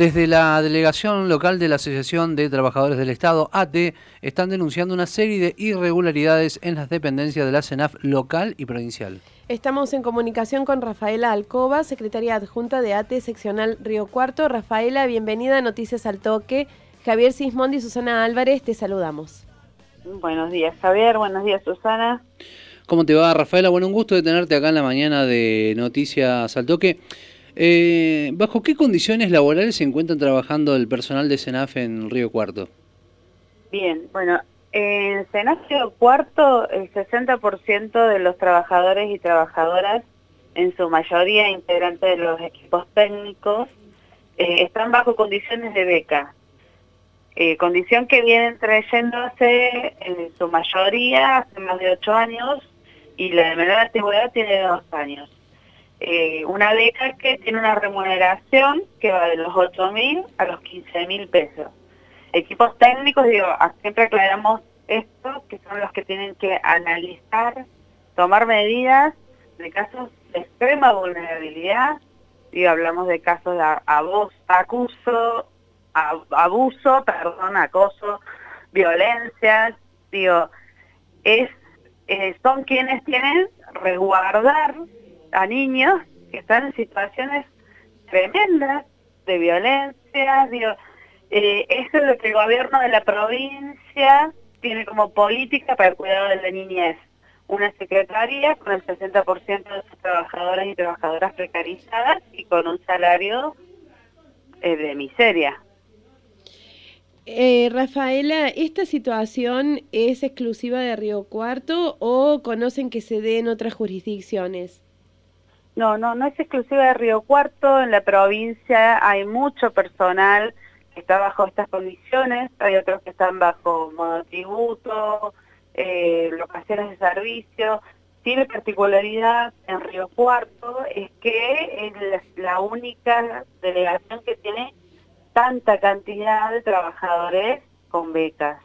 Desde la delegación local de la Asociación de Trabajadores del Estado, ATE, están denunciando una serie de irregularidades en las dependencias de la CENAF local y provincial. Estamos en comunicación con Rafaela Alcoba, secretaria adjunta de ATE seccional Río Cuarto. Rafaela, bienvenida a Noticias al Toque. Javier Sismondi y Susana Álvarez, te saludamos. Buenos días, Javier. Buenos días, Susana. ¿Cómo te va, Rafaela? Bueno, un gusto de tenerte acá en la mañana de Noticias al Toque. Eh, ¿Bajo qué condiciones laborales se encuentran trabajando el personal de CENAF en Río Cuarto? Bien, bueno, en CENAF Río Cuarto el 60% de los trabajadores y trabajadoras, en su mayoría integrantes de los equipos técnicos, eh, están bajo condiciones de beca. Eh, condición que vienen trayéndose en su mayoría hace más de 8 años y la de menor antigüedad tiene 2 años. Eh, una beca que tiene una remuneración que va de los 8 mil a los 15 mil pesos. Equipos técnicos, digo, siempre aclaramos esto, que son los que tienen que analizar, tomar medidas de casos de extrema vulnerabilidad, digo, hablamos de casos de abuso, acuso, abuso, perdón, acoso, violencias, digo, es, eh, son quienes tienen resguardar a niños que están en situaciones tremendas de violencia. Digo, eh, eso es lo que el gobierno de la provincia tiene como política para el cuidado de la niñez. Una secretaría con el 60% de sus trabajadoras y trabajadoras precarizadas y con un salario eh, de miseria. Eh, Rafaela, ¿esta situación es exclusiva de Río Cuarto o conocen que se dé en otras jurisdicciones? No, no, no es exclusiva de Río Cuarto, en la provincia hay mucho personal que está bajo estas condiciones, hay otros que están bajo monotributo, eh, locaciones de servicio. Tiene particularidad en Río Cuarto es que es la única delegación que tiene tanta cantidad de trabajadores con becas.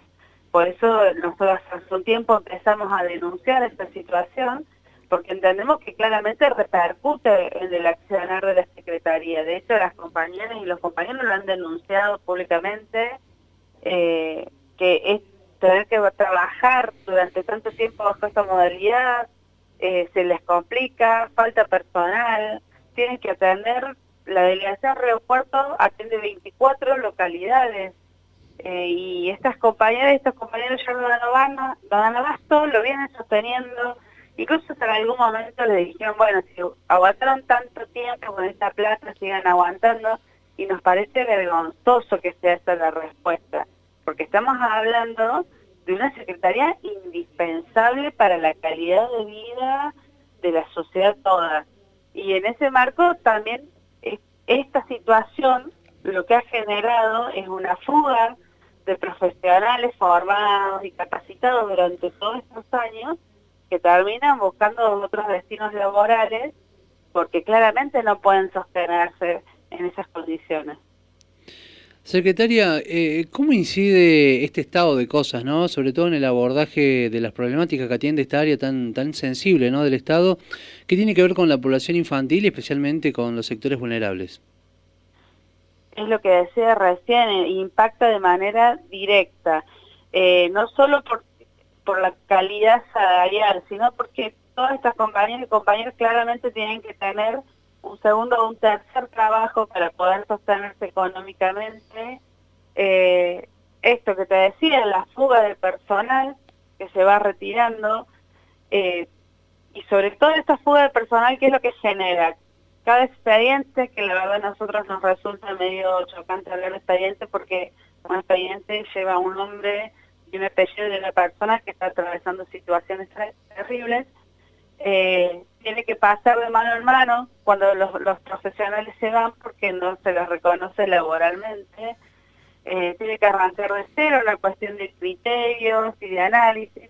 Por eso nosotros hace un tiempo empezamos a denunciar esta situación porque entendemos que claramente repercute en el accionar de la Secretaría. De hecho, las compañeras y los compañeros lo han denunciado públicamente, eh, que es tener que trabajar durante tanto tiempo bajo esta modalidad, eh, se les complica, falta personal, tienen que atender, la delegación Río Puerto atiende 24 localidades, eh, y estas compañeras estos compañeros ya no dan abasto, lo vienen sosteniendo, Incluso en algún momento le dijeron, bueno, si aguantaron tanto tiempo con esta plata, sigan aguantando, y nos parece vergonzoso que sea esa la respuesta, porque estamos hablando de una secretaría indispensable para la calidad de vida de la sociedad toda. Y en ese marco también esta situación lo que ha generado es una fuga de profesionales formados y capacitados durante todos estos años que terminan buscando otros destinos laborales porque claramente no pueden sostenerse en esas condiciones. Secretaria, eh, ¿cómo incide este estado de cosas, no? sobre todo en el abordaje de las problemáticas que atiende esta área tan, tan sensible ¿no? del Estado, que tiene que ver con la población infantil y especialmente con los sectores vulnerables? Es lo que decía recién, eh, impacta de manera directa, eh, no solo por por la calidad salarial, sino porque todas estas compañeras y compañeros claramente tienen que tener un segundo o un tercer trabajo para poder sostenerse económicamente. Eh, esto que te decía, la fuga de personal que se va retirando, eh, y sobre todo esta fuga de personal, ¿qué es lo que genera? Cada expediente, que la verdad a nosotros nos resulta medio chocante hablar de expediente porque un expediente lleva un nombre un apellido de una persona que está atravesando situaciones terribles, eh, tiene que pasar de mano en mano cuando los, profesionales se van porque no se les reconoce laboralmente, eh, tiene que arrancar de cero la cuestión de criterios y de análisis.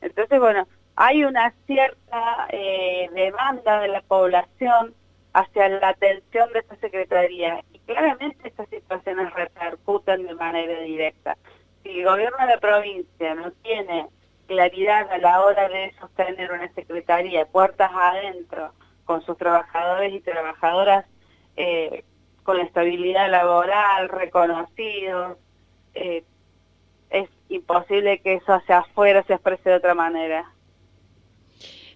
Entonces, bueno, hay una cierta eh, demanda de la población hacia la atención de esta Secretaría y claramente estas situaciones repercuten de manera directa si el gobierno de la provincia no tiene claridad a la hora de sostener una secretaría puertas adentro con sus trabajadores y trabajadoras eh, con estabilidad laboral, reconocidos. Eh, es imposible que eso hacia afuera se exprese de otra manera.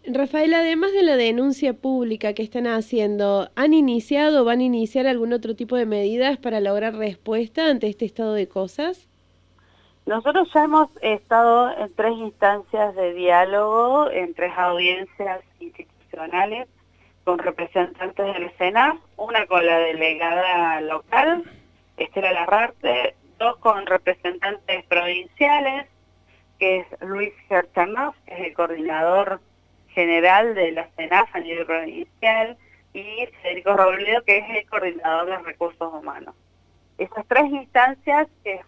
Rafael, además de la denuncia pública que están haciendo, ¿han iniciado o van a iniciar algún otro tipo de medidas para lograr respuesta ante este estado de cosas? Nosotros ya hemos estado en tres instancias de diálogo, en tres audiencias institucionales con representantes del SENAF, una con la delegada local, Estela Larrarte, dos con representantes provinciales, que es Luis Gerchanov, que es el coordinador general de la SENAF a nivel provincial, y Federico Robledo, que es el coordinador de recursos humanos. Esas tres instancias que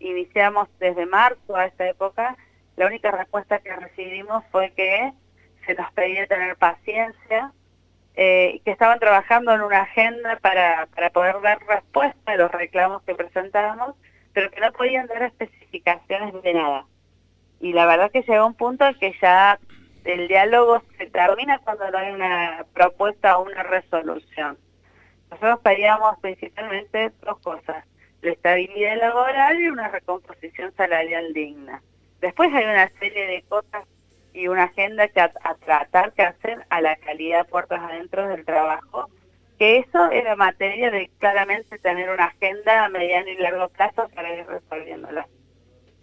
iniciamos desde marzo a esta época, la única respuesta que recibimos fue que se nos pedía tener paciencia, eh, que estaban trabajando en una agenda para, para poder dar respuesta a los reclamos que presentábamos, pero que no podían dar especificaciones de nada. Y la verdad que llegó un punto en que ya el diálogo se termina cuando no hay una propuesta o una resolución. Nosotros pedíamos principalmente dos cosas, la estabilidad laboral y una recomposición salarial digna. Después hay una serie de cosas y una agenda que a, tratar que hacer a la calidad puertas adentro del trabajo, que eso era materia de claramente tener una agenda a mediano y largo plazo para ir resolviéndola.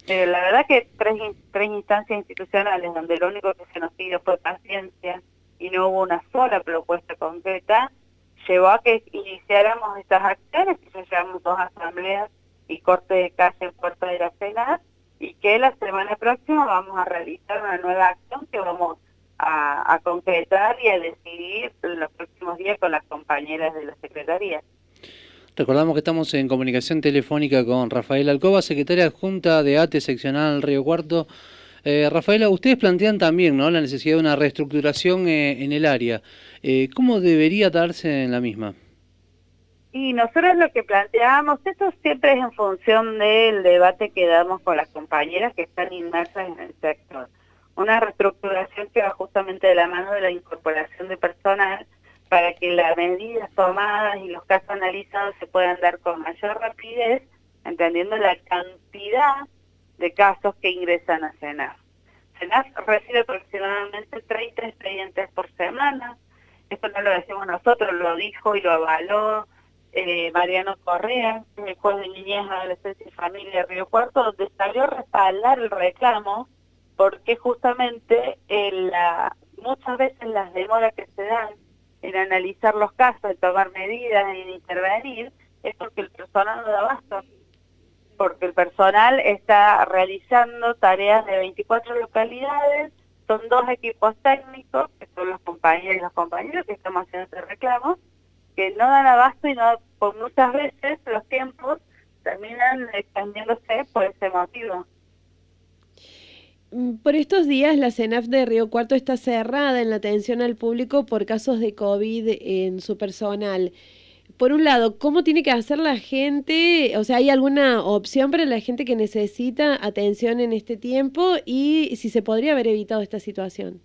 Pero la verdad que tres, tres instancias institucionales donde lo único que se nos pidió fue paciencia y no hubo una sola propuesta concreta, llevó a que iniciáramos estas acciones, que ya llevamos dos asambleas y corte de calle en Puerto de la Cena, y que la semana próxima vamos a realizar una nueva acción que vamos a, concretar y a decidir los próximos días con las compañeras de la Secretaría. Recordamos que estamos en comunicación telefónica con Rafaela Alcoba, secretaria adjunta de ATE seccional Río Cuarto. Eh, Rafaela, ustedes plantean también ¿no? la necesidad de una reestructuración eh, en el área. Eh, ¿Cómo debería darse en la misma? Y nosotros lo que planteamos, esto siempre es en función del debate que damos con las compañeras que están inmersas en el sector. Una reestructuración que va justamente de la mano de la incorporación de personal para que las medidas tomadas y los casos analizados se puedan dar con mayor rapidez, entendiendo la cantidad de casos que ingresan a SENAF. SENAF recibe aproximadamente 30 expedientes por semana. Esto no lo decimos nosotros, lo dijo y lo avaló eh, Mariano Correa, el juez de niñez, adolescencia y familia de Río Cuarto, donde salió a respaldar el reclamo porque justamente la, muchas veces las demoras que se dan en analizar los casos, en tomar medidas, en intervenir, es porque el personal no da abasto, porque el personal está realizando tareas de 24 localidades, son dos equipos técnicos, que son los compañeros y los compañeros que estamos haciendo este reclamo, que no dan abasto y no, por muchas veces los tiempos terminan extendiéndose por ese motivo. Mm, por estos días la CENAF de Río Cuarto está cerrada en la atención al público por casos de COVID en su personal. Por un lado, ¿cómo tiene que hacer la gente? O sea, ¿hay alguna opción para la gente que necesita atención en este tiempo? Y si se podría haber evitado esta situación.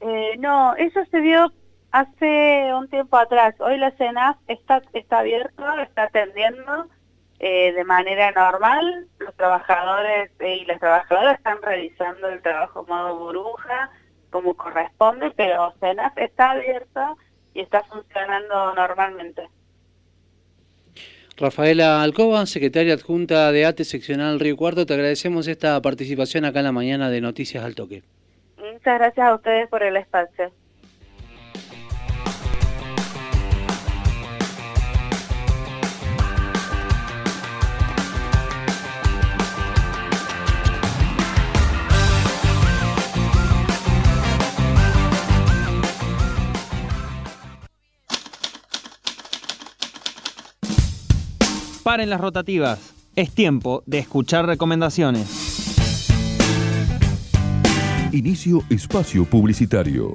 Eh, no, eso se vio hace un tiempo atrás. Hoy la CENAF está, está abierto, está atendiendo eh, de manera normal. Los trabajadores eh, y las trabajadoras están realizando el trabajo modo burbuja como corresponde, pero CENAF está abierta y está funcionando normalmente. Rafaela Alcoba, secretaria adjunta de ATE Seccional Río Cuarto, te agradecemos esta participación acá en la mañana de Noticias al Toque. Muchas gracias a ustedes por el espacio. Paren las rotativas. Es tiempo de escuchar recomendaciones. Inicio espacio publicitario.